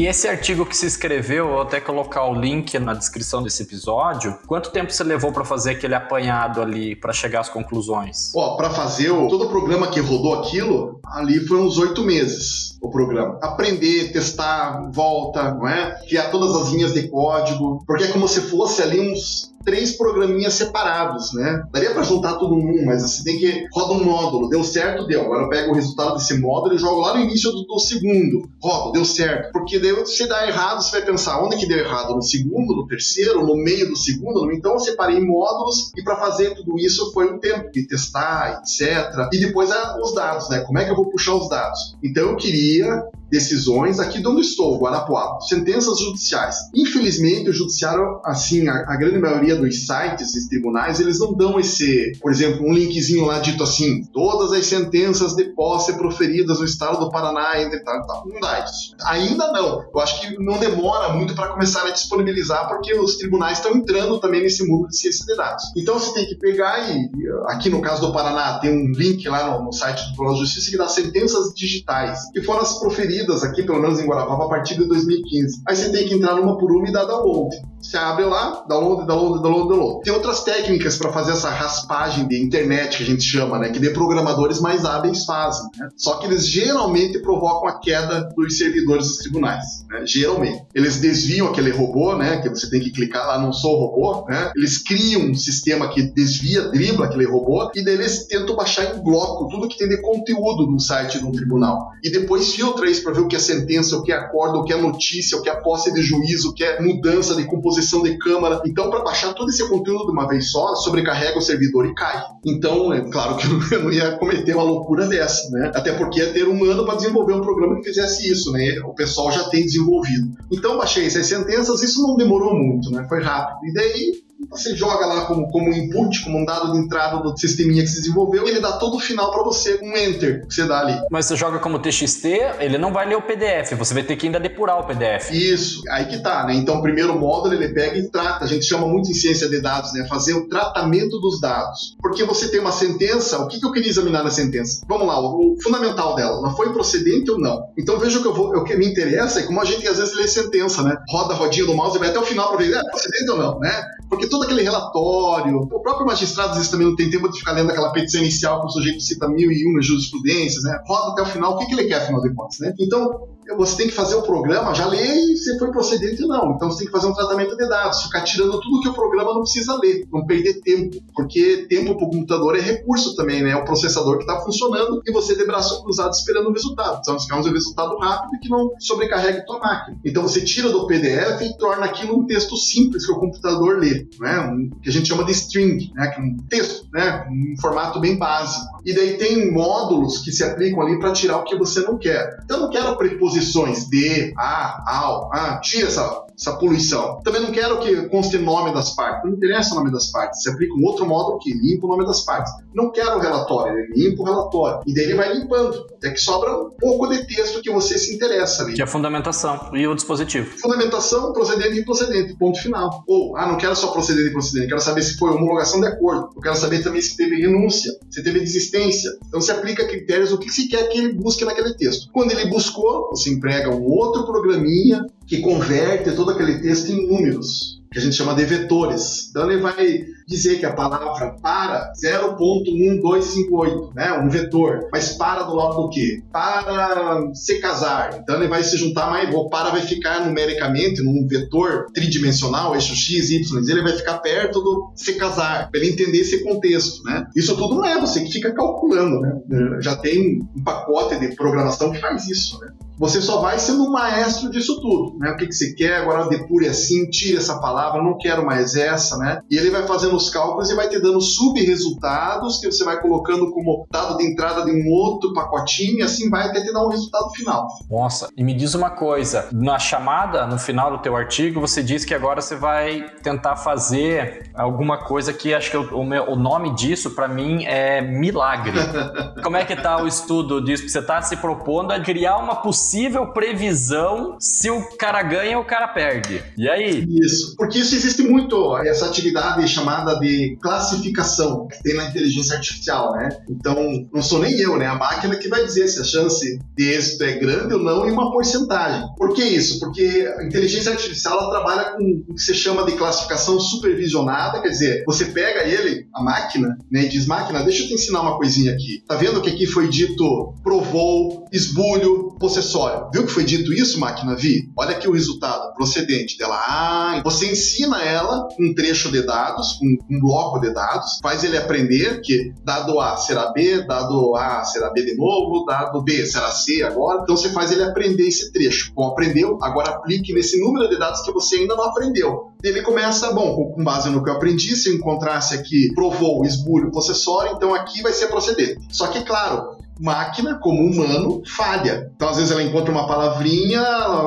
E esse artigo que se escreveu, vou até colocar o link na descrição desse episódio. Quanto tempo você levou para fazer aquele apanhado ali, para chegar às conclusões? Ó, para fazer o, todo o programa que rodou aquilo, ali foi uns oito meses o programa. Aprender, testar, volta, não é? Criar todas as linhas de código, porque é como se fosse ali uns três programinhas separados, né? Daria para juntar tudo num, mas você tem que roda um módulo, deu certo, deu. Agora eu pego o resultado desse módulo e jogo lá no início do, do segundo. Roda, deu certo. Porque daí se dá errado, você vai pensar onde que deu errado, no segundo, no terceiro, no meio do segundo. Então eu separei módulos e para fazer tudo isso foi um tempo de testar, etc. E depois é, os dados, né? Como é que eu vou puxar os dados? Então eu queria dia decisões aqui de onde estou, Guarapuava, sentenças judiciais. Infelizmente, o judiciário, assim, a, a, grande maioria dos sites e tribunais, eles não dão esse, por exemplo, um linkzinho lá dito assim, todas as sentenças de posse proferidas no estado do Paraná, entre tal, tal. Não dá isso. Ainda não. Eu acho que não demora muito para começar a disponibilizar, porque os tribunais estão entrando também nesse mundo de ciência de dados. Então você tem que pegar e, aqui no caso do Paraná, tem um link lá no, no site do Tribunal de Justiça que dá sentenças digitais, que foram as proferidas aqui, pelo menos em Guarapava, a partir de 2015. Aí você tem que entrar numa por uma e dar download. Você abre lá, download, download, download, download. Tem outras técnicas para fazer essa raspagem de internet que a gente chama, né? Que de programadores mais hábeis fazem. Né? Só que eles geralmente provocam a queda dos servidores dos tribunais. Né? Geralmente. Eles desviam aquele robô, né? Que você tem que clicar lá, não sou robô, né? Eles criam um sistema que desvia, dribla aquele robô e daí eles tentam baixar em bloco tudo que tem de conteúdo no site de um tribunal. E depois filtra isso para ver o que é sentença, o que é acordo, o que é notícia, o que é posse de juízo, o que é mudança de composição posição de câmara. Então, para baixar todo esse conteúdo de uma vez só, sobrecarrega o servidor e cai. Então, é claro que eu não ia cometer uma loucura dessa, né? Até porque ia ter um ano para desenvolver um programa que fizesse isso, né? O pessoal já tem desenvolvido. Então, baixei essas sentenças, isso não demorou muito, né? Foi rápido. E daí, você joga lá como, como input, como um dado de entrada do sisteminha que se desenvolveu, e ele dá todo o final para você, um enter que você dá ali. Mas você joga como TXT, ele não vai ler o PDF, você vai ter que ainda depurar o PDF. Isso, aí que tá, né? Então, o primeiro módulo ele pega e trata, a gente chama muito em ciência de dados, né? Fazer o tratamento dos dados. Porque você tem uma sentença, o que, que eu queria examinar na sentença? Vamos lá, o, fundamental dela, ela foi procedente ou não? Então veja o que eu vou, o que me interessa é como a gente às vezes lê sentença, né? Roda a rodinha do mouse e vai até o final para ver, é procedente ou não, né? Porque todo aquele relatório. O próprio magistrado às vezes também não tem tempo de ficar lendo aquela petição inicial que o sujeito cita mil e uma jurisprudências, né? Roda até o final, o que, que ele quer, afinal de contas, né? Então, você tem que fazer o programa, já lê se foi procedente ou não. Então você tem que fazer um tratamento de dados, ficar tirando tudo que o programa não precisa ler, não perder tempo, porque tempo para o computador é recurso também, né? É o processador que está funcionando e você de braço cruzado esperando o resultado. Então nós queremos um resultado rápido que não sobrecarregue tua máquina. Então você tira do PDF e torna aquilo um texto simples que o computador lê, né? Um, que a gente chama de string, né? Que é um texto, né? Um formato bem básico. E daí tem módulos que se aplicam ali para tirar o que você não quer. Então eu não quero preposições de, a, ao, ah, tira essa essa poluição. Também não quero que conste nome das partes, não interessa o nome das partes. Você aplica um outro módulo que limpa o nome das partes. Não quero o relatório, ele limpa o relatório. E daí ele vai limpando, até que sobra um pouco de texto que você se interessa ali. Que é a fundamentação e o dispositivo. Fundamentação, procedente e procedente, ponto final. Ou, ah, não quero só procedente e procedente, quero saber se foi homologação de acordo. Eu quero saber também se teve renúncia, se teve desistência. Então você aplica critérios, o que se quer que ele busque naquele texto. Quando ele buscou, você emprega um outro programinha que converte todo aquele texto em números, que a gente chama de vetores. Então ele vai dizer que a palavra para 0.1258, né, um vetor, mas para do lado do quê? Para se casar. Então ele vai se juntar mais, o para vai ficar numericamente num vetor tridimensional, eixo x, y, ele vai ficar perto do se casar, para ele entender esse contexto, né? Isso tudo não é você que fica calculando, né? Já tem um pacote de programação que faz isso, né? você só vai sendo um maestro disso tudo, né? O que, que você quer, agora depure assim, tire essa palavra, não quero mais essa, né? E ele vai fazendo os cálculos e vai te dando sub-resultados que você vai colocando como dado de entrada de um outro pacotinho e assim vai até te dar um resultado final. Nossa, e me diz uma coisa, na chamada, no final do teu artigo, você diz que agora você vai tentar fazer alguma coisa que acho que o, o, meu, o nome disso para mim é milagre. Como é que tá o estudo disso? Você está se propondo a criar uma possível possível previsão se o cara ganha ou o cara perde. E aí? Isso. Porque isso existe muito, essa atividade chamada de classificação que tem na inteligência artificial, né? Então, não sou nem eu, né? A máquina que vai dizer se a chance de êxito é grande ou não em uma porcentagem. Por que isso? Porque a inteligência artificial ela trabalha com o que se chama de classificação supervisionada, quer dizer, você pega ele, a máquina, né, e diz, máquina, deixa eu te ensinar uma coisinha aqui. Tá vendo que aqui foi dito provou, esbulho, possessório? Viu que foi dito isso, máquina Vi? Olha aqui o resultado procedente dela. Ah, você ensina ela um trecho de dados, um, um bloco de dados, faz ele aprender que dado A será B, dado A será B de novo, dado B será C agora. Então você faz ele aprender esse trecho. Bom, aprendeu, agora aplique nesse número de dados que você ainda não aprendeu. Ele começa, bom, com base no que eu aprendi, se eu encontrasse aqui provou, esbulho, possessório, então aqui vai ser procedente. Só que, claro, máquina, como humano, falha. Então, às vezes, ela encontra uma palavrinha,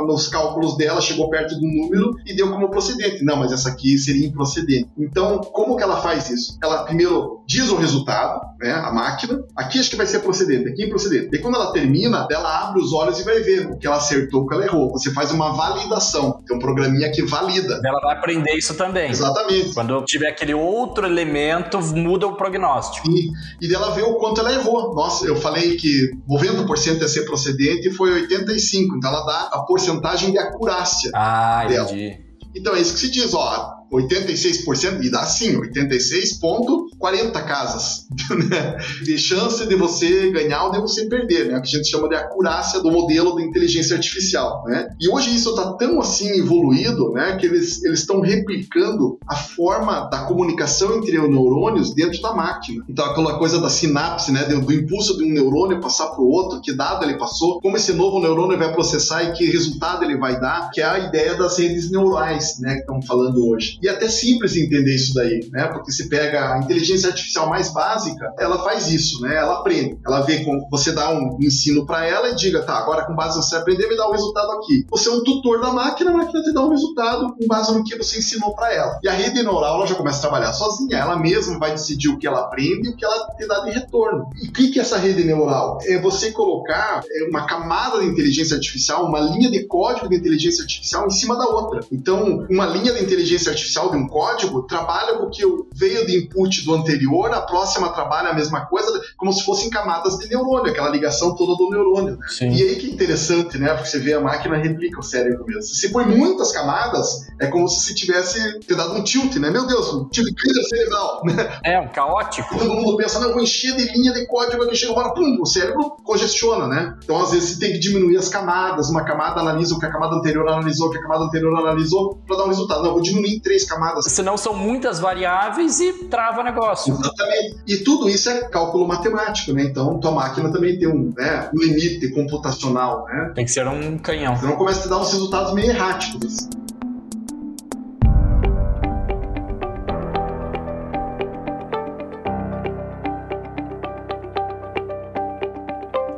nos cálculos dela, chegou perto do número e deu como procedente. Não, mas essa aqui seria improcedente. Então, como que ela faz isso? Ela primeiro diz o resultado, né, a máquina, aqui acho que vai ser procedente, aqui é improcedente. E quando ela termina, ela abre os olhos e vai ver o que ela acertou, o que ela errou. Você faz uma validação, tem um programinha que valida. Ela vai aprender isso também. Exatamente. Quando tiver aquele outro elemento, muda o prognóstico. E, e dela vê o quanto ela errou. Nossa, eu falei falei que 90% ia ser procedente e foi 85%. Então ela dá a porcentagem de acurácia. Ah, dela. entendi. Então é isso que se diz, ó, 86%, e dá sim, 86,40 casas né? de chance de você ganhar ou de você perder, né? O que a gente chama de acurácia do modelo de inteligência artificial, né? E hoje isso está tão assim evoluído, né? Que eles estão replicando a forma da comunicação entre os neurônios dentro da máquina. Então aquela coisa da sinapse, né? Do, do impulso de um neurônio passar para o outro, que dado ele passou, como esse novo neurônio vai processar e que resultado ele vai dar, que é a ideia das redes neurais, né? Que estão falando hoje. E é até simples entender isso daí, né? Porque se pega a inteligência artificial mais básica, ela faz isso, né? Ela aprende. Ela vê como você dá um ensino para ela e diga, tá, agora com base no que você aprender, me dá o um resultado aqui. Você é um tutor da máquina, a máquina te dá um resultado com base no que você ensinou para ela. E a rede neural ela já começa a trabalhar sozinha. Ela mesma vai decidir o que ela aprende e o que ela te dá de retorno. E o que é essa rede neural? É você colocar é, uma camada de inteligência artificial, uma linha de código de inteligência artificial em cima da outra. Então, uma linha de inteligência artificial artificial de um código trabalha com o que veio de input do anterior, a próxima trabalha a mesma coisa, como se fossem camadas de neurônio, aquela ligação toda do neurônio. Né? E aí que é interessante, né? Porque você vê a máquina replica o cérebro mesmo. Se põe muitas camadas, é como se se tivesse te dado um tilt, né? Meu Deus, um tilt cerebral. Né? É, um caótico. Todo mundo pensa, não, eu vou encher de linha de código aqui, chega uma hora, pum, o cérebro congestiona, né? Então, às vezes, você tem que diminuir as camadas. Uma camada analisa o que a camada anterior analisou, o que a camada anterior analisou, para dar um resultado. Não, eu vou diminuir em três camadas. Senão são muitas variáveis e trava o negócio. Exatamente. E tudo isso é cálculo matemático, né? Então, tua máquina também tem um, né, um limite computacional, né? Tem que ser um canhão. Senão começa a te dar uns resultados meio erráticos.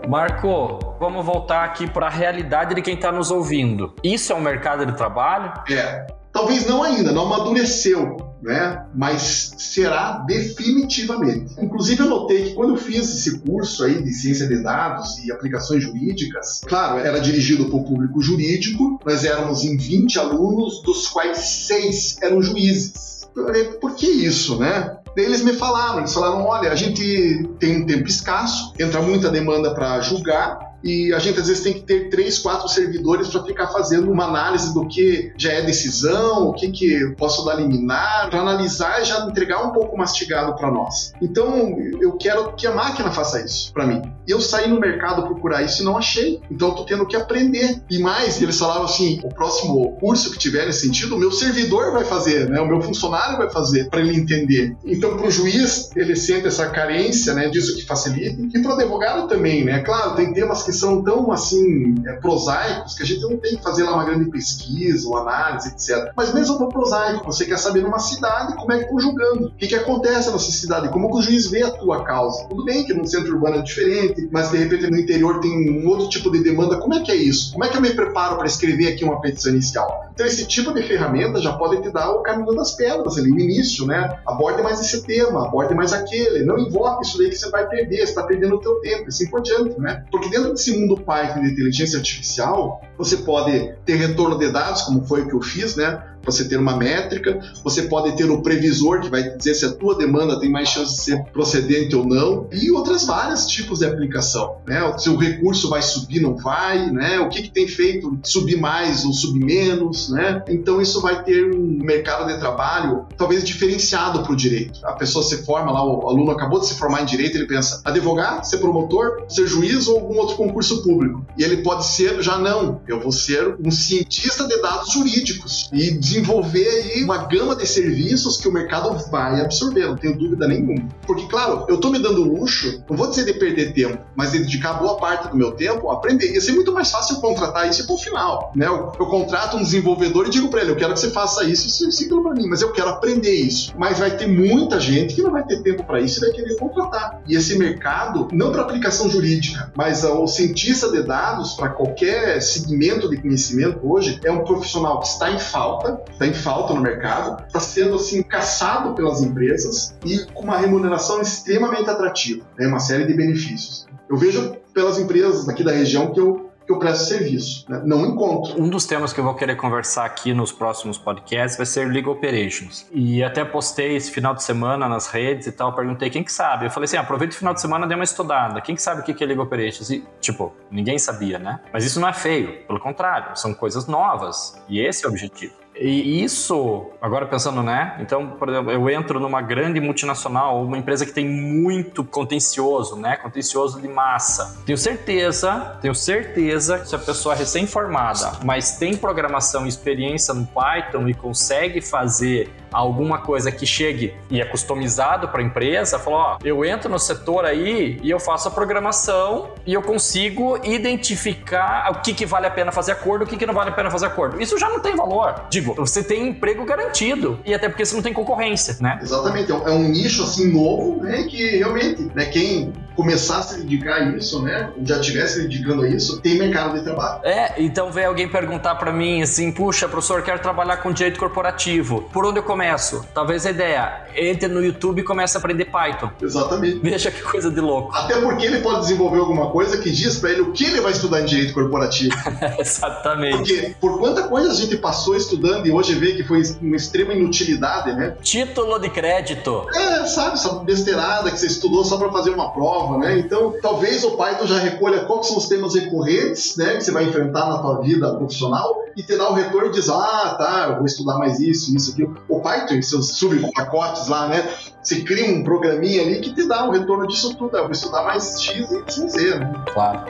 Marco, vamos voltar aqui para a realidade de quem está nos ouvindo. Isso é um mercado de trabalho? É. Talvez não ainda, não amadureceu, né? Mas será definitivamente. Inclusive eu notei que quando eu fiz esse curso aí de ciência de dados e aplicações jurídicas, claro, era dirigido para o público jurídico, nós éramos em 20 alunos, dos quais seis eram juízes. Eu falei, por que isso, né? Daí eles me falaram, eles falaram, olha, a gente tem um tempo escasso, entra muita demanda para julgar, e a gente às vezes tem que ter três, quatro servidores para ficar fazendo uma análise do que já é decisão, o que, que posso dar liminar, para analisar e já entregar um pouco mastigado para nós. Então eu quero que a máquina faça isso para mim. Eu saí no mercado procurar isso e não achei. Então eu tô tendo que aprender. E mais, eles falaram assim: o próximo curso que tiver nesse sentido, o meu servidor vai fazer, né? O meu funcionário vai fazer para ele entender. Então para o juiz ele sente essa carência, né? Disso que facilita e para o advogado também, né? Claro, tem temas que são tão assim é, prosaicos que a gente não tem que fazer lá uma grande pesquisa ou análise, etc. Mas mesmo para prosaico, você quer saber numa cidade como é que estão julgando, o que, que acontece nessa cidade, como que o juiz vê a tua causa. Tudo bem que no centro urbano é diferente, mas de repente no interior tem um outro tipo de demanda. Como é que é isso? Como é que eu me preparo para escrever aqui uma petição inicial? Então esse tipo de ferramenta já pode te dar o caminho das pedras ali, o início, né? Aborde mais esse tema, aborde mais aquele. Não invoque isso daí que você vai perder, você está perdendo o teu tempo, assim por diante, né? Porque dentro desse mundo Python de inteligência artificial, você pode ter retorno de dados, como foi o que eu fiz, né? Você ter uma métrica, você pode ter o previsor que vai dizer se a tua demanda tem mais chance de ser procedente ou não, e outras vários tipos de aplicação, né? Se o recurso vai subir, não vai, né? O que, que tem feito subir mais ou subir menos, né? Então isso vai ter um mercado de trabalho talvez diferenciado para o direito. A pessoa se forma lá, o aluno acabou de se formar em direito, ele pensa advogado, ser promotor, ser juiz ou algum outro concurso público. E ele pode ser, já não, eu vou ser um cientista de dados jurídicos e desenvolver aí uma gama de serviços que o mercado vai absorver, não tenho dúvida nenhuma. Porque, claro, eu estou me dando luxo, não vou dizer de perder tempo, mas de dedicar boa parte do meu tempo a aprender. Ia ser muito mais fácil contratar isso e o final. Né? Eu, eu, contrato um desenvolvedor e digo para ele, eu quero que você faça isso, isso, isso aquilo para mim, mas eu quero aprender isso. Mas vai ter muita gente que não vai ter tempo para isso e vai querer contratar. E esse mercado, não para aplicação jurídica, mas o cientista de dados, para qualquer segmento de conhecimento hoje, é um profissional que está em falta, está em falta no mercado, está sendo assim caçado pelas empresas e com uma remuneração extremamente atrativa, né? uma série de benefícios. Eu vejo pelas empresas aqui da região que eu que eu presto serviço. Né? Não encontro. Um dos temas que eu vou querer conversar aqui nos próximos podcasts vai ser Legal Operations. E até postei esse final de semana nas redes e tal, perguntei quem que sabe. Eu falei assim, ah, aproveita o final de semana, dê uma estudada. Quem que sabe o que é Legal Operations? E, tipo, ninguém sabia, né? Mas isso não é feio, pelo contrário, são coisas novas. E esse é o objetivo. E isso, agora pensando, né? Então, por exemplo, eu entro numa grande multinacional, uma empresa que tem muito contencioso, né? Contencioso de massa. Tenho certeza, tenho certeza que se a pessoa é recém-formada, mas tem programação e experiência no Python e consegue fazer alguma coisa que chegue e é customizado para a empresa, falou, ó, eu entro no setor aí e eu faço a programação e eu consigo identificar o que, que vale a pena fazer acordo, o que, que não vale a pena fazer acordo. Isso já não tem valor. Digo, você tem emprego garantido e até porque você não tem concorrência, né? Exatamente, é um é nicho assim novo, né, que realmente, né, quem começar a se dedicar a isso, né? Já estivesse se dedicando a isso, tem mercado de trabalho. É, então vem alguém perguntar para mim assim, puxa, professor, quero trabalhar com direito corporativo. Por onde eu começo? Talvez a ideia, entre no YouTube e comece a aprender Python. Exatamente. Veja que coisa de louco. Até porque ele pode desenvolver alguma coisa que diz para ele o que ele vai estudar em direito corporativo. Exatamente. Porque por quanta coisa a gente passou estudando e hoje vê que foi uma extrema inutilidade, né? Título de crédito. É, sabe, essa besteirada que você estudou só para fazer uma prova, né? Então, talvez o Python já recolha quais são os temas recorrentes, né, que você vai enfrentar na tua vida profissional e te dá o retorno e diz, ah, tá, eu vou estudar mais isso, isso, aquilo. O Python, seus subpacotes lá, né? Você cria um programinha ali que te dá o retorno disso tudo. Eu vou estudar mais X e Z, né? Claro.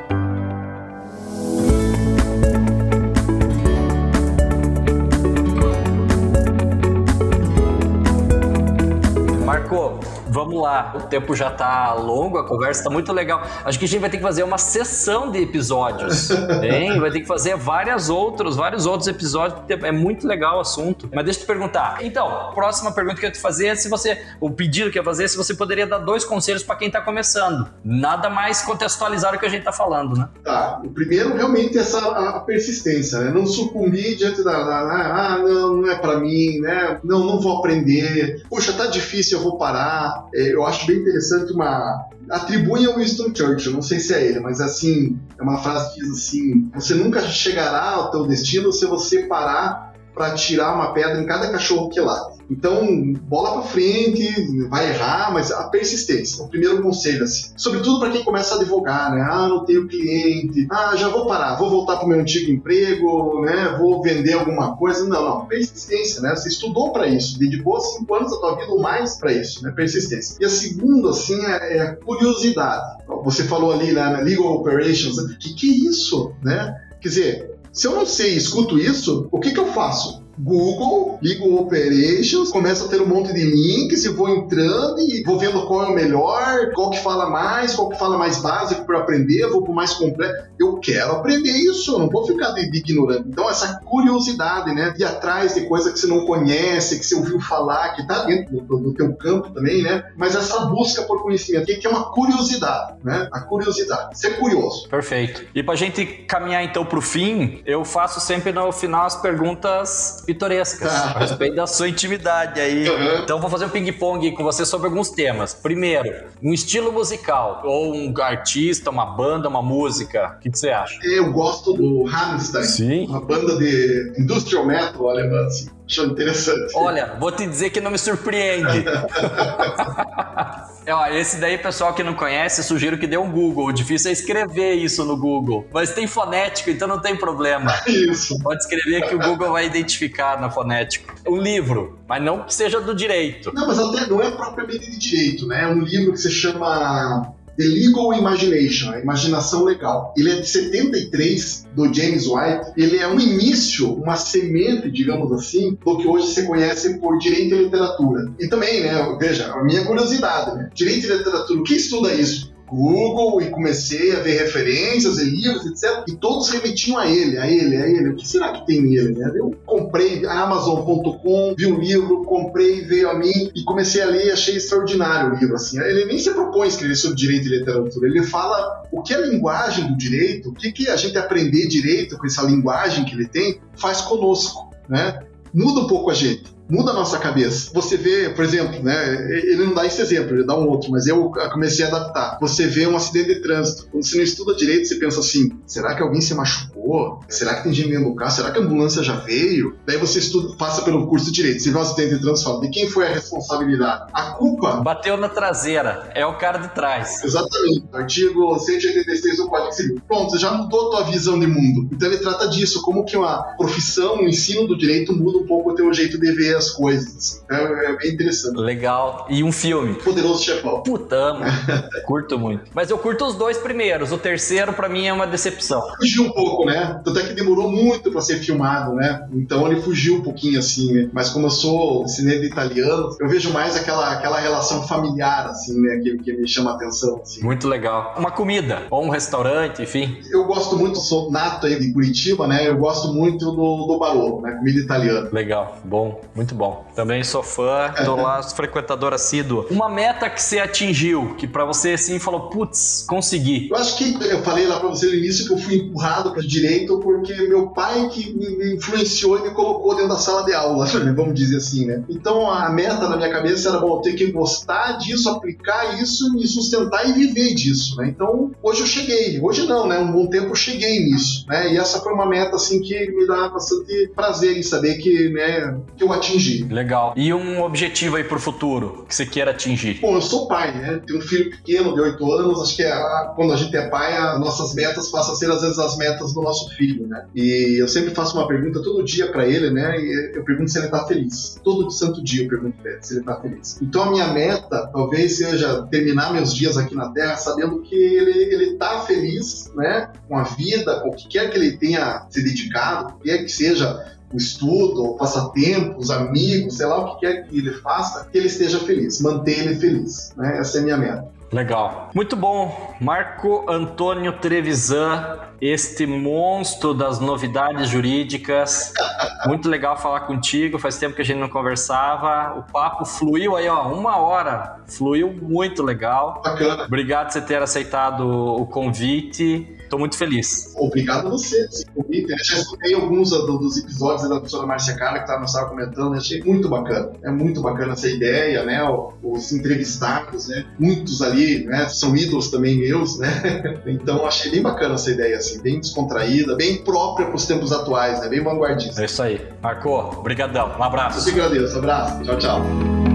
Marco, vamos lá. O tempo já tá longo, a conversa tá muito legal. Acho que a gente vai ter que fazer uma sessão de episódios, hein? Vai ter que fazer várias outros, vários outros episódios, porque é muito legal o assunto. Mas deixa eu te perguntar. Então, próxima pergunta que eu ia te fazer é se você, o pedido que eu ia fazer é se você poderia dar dois conselhos para quem tá começando. Nada mais contextualizar o que a gente tá falando, né? Tá. O primeiro realmente é essa a persistência, né? Não sucumbir diante da, da, da ah, não, não é para mim, né? Não, não vou aprender. Puxa, tá difícil, eu vou parar eu acho bem interessante uma. Atribuem ao Winston Churchill, não sei se é ele, mas assim, é uma frase que diz assim: você nunca chegará ao teu destino se você parar para tirar uma pedra em cada cachorro que late. Então, bola para frente, vai errar, mas a persistência. O primeiro conselho, assim. Sobretudo para quem começa a advogar, né? Ah, não tenho cliente. Ah, já vou parar, vou voltar para o meu antigo emprego, né? Vou vender alguma coisa. Não, não. Persistência, né? Você estudou para isso, dedicou cinco anos da tua vida ou mais para isso, né? Persistência. E a segunda, assim, é, é curiosidade. Você falou ali né, na Legal Operations, o né? que, que é isso, né? Quer dizer, se eu não sei escuto isso, o que, que eu faço? Google, ligo Operations, começo a ter um monte de links e vou entrando e vou vendo qual é o melhor, qual que fala mais, qual que fala mais básico para aprender, vou para o mais completo. Eu quero aprender isso, eu não vou ficar de, de. Então, essa curiosidade, né, de ir atrás de coisa que você não conhece, que você ouviu falar, que está dentro do, do, teu campo também, né, mas essa busca por conhecimento, que é uma curiosidade, né, a curiosidade, ser curioso. Perfeito. E para a gente caminhar então para o fim, eu faço sempre no final as perguntas pitorescas tá. a respeito da sua intimidade aí. Uhum. Então vou fazer um ping-pong com você sobre alguns temas. Primeiro, um estilo musical, ou um artista, uma banda, uma música. O que, que você acha? Eu gosto do Rammstein. Sim. Uma banda de industrial metal alemã, assim. Acho interessante. Olha, vou te dizer que não me surpreende. É, ó, esse daí, pessoal que não conhece, sugiro que dê um Google. O difícil é escrever isso no Google. Mas tem fonético, então não tem problema. Isso. Pode escrever que o Google vai identificar na fonético. Um livro, mas não que seja do direito. Não, mas até não é propriamente de direito, né? É um livro que se chama The Legal Imagination, a imaginação legal. Ele é de 73, do James White. Ele é um início, uma semente, digamos assim, do que hoje se conhece por direito e literatura. E também, né, veja, a minha curiosidade, né? Direito e literatura, o que estuda isso? Google e comecei a ver referências e livros, etc. E todos remetiam a ele, a ele, a ele. O que será que tem nele? Né? Eu comprei Amazon.com, vi o livro, comprei, veio a mim e comecei a ler e achei extraordinário o livro. Assim. Ele nem se propõe a escrever sobre direito e literatura. Ele fala o que a linguagem do direito, o que, que a gente aprender direito com essa linguagem que ele tem, faz conosco. Né? Muda um pouco a gente muda a nossa cabeça. Você vê, por exemplo, né, ele não dá esse exemplo, ele dá um outro, mas eu comecei a adaptar. Você vê um acidente de trânsito. Quando você não estuda direito, você pensa assim: será que alguém se machucou? Será que tem gente dentro do carro? Será que a ambulância já veio? Daí você estuda, passa pelo curso de direito. Você vê um acidente de trânsito fala: de quem foi a responsabilidade? A culpa. Bateu na traseira, é o cara de trás. Exatamente. Artigo 186 do Código Civil. Pronto, você já mudou a tua visão de mundo. Então ele trata disso, como que uma profissão, o ensino do direito muda um pouco o teu jeito de ver as coisas. É, é bem interessante. Legal. E um filme? Poderoso Chefão. Puta, amo. curto muito. Mas eu curto os dois primeiros. O terceiro, para mim, é uma decepção. Fugiu um pouco, né? Tanto é que demorou muito para ser filmado, né? Então ele fugiu um pouquinho, assim, né? Mas como eu sou cinema italiano, eu vejo mais aquela, aquela relação familiar, assim, né? Que, que me chama a atenção. Assim. Muito legal. Uma comida, ou um restaurante, enfim. Eu gosto muito, sou nato aí de Curitiba, né? Eu gosto muito do, do Barolo, né? Comida italiana. Legal, bom. Muito Muito bom. Também sou fã, tô lá, frequentador assíduo. Uma meta que você atingiu, que para você assim falou, putz, consegui. Eu acho que eu falei lá para você no início que eu fui empurrado para direito porque meu pai que me influenciou e me colocou dentro da sala de aula, vamos dizer assim, né? Então a meta na minha cabeça era, bom, eu ter que gostar disso, aplicar isso, me sustentar e viver disso, né? Então hoje eu cheguei, hoje não, né? Um bom tempo eu cheguei nisso, né? E essa foi uma meta assim que me dá bastante prazer em saber que, né, que eu atingi. Legal. E um objetivo aí pro futuro que você queira atingir? Bom, eu sou pai, né? Tenho um filho pequeno de 8 anos, acho que é a, quando a gente é pai, as nossas metas passam a ser às vezes as metas do nosso filho, né? E eu sempre faço uma pergunta todo dia para ele, né? E eu pergunto se ele tá feliz. Todo santo dia eu pergunto pra ele se ele tá feliz. Então a minha meta talvez seja terminar meus dias aqui na Terra sabendo que ele, ele tá feliz, né? Com a vida, com o que quer que ele tenha se dedicado, o que quer que seja o estudo, o passatempo, os amigos, sei lá o que quer que ele faça, que ele esteja feliz, manter ele feliz. Né? Essa é a minha meta. Legal. Muito bom. Marco Antônio Trevisan, este monstro das novidades jurídicas. Muito legal falar contigo. Faz tempo que a gente não conversava. O papo fluiu aí, ó, uma hora. Fluiu muito legal. Bacana. Obrigado por você ter aceitado o convite. Estou muito feliz. Obrigado a você esse convite. Eu já escutei alguns dos episódios da professora Márcia Cara que estava estava comentando. Achei muito bacana. É muito bacana essa ideia, né? Os entrevistados, né? Muitos ali, né? São ídolos também meus, né? Então achei bem bacana essa ideia, assim, bem descontraída, bem própria para os tempos atuais, né? Bem vanguardista. É isso aí. Marcou, brigadão. Um abraço. Eu te agradeço. Um abraço. Tchau, tchau.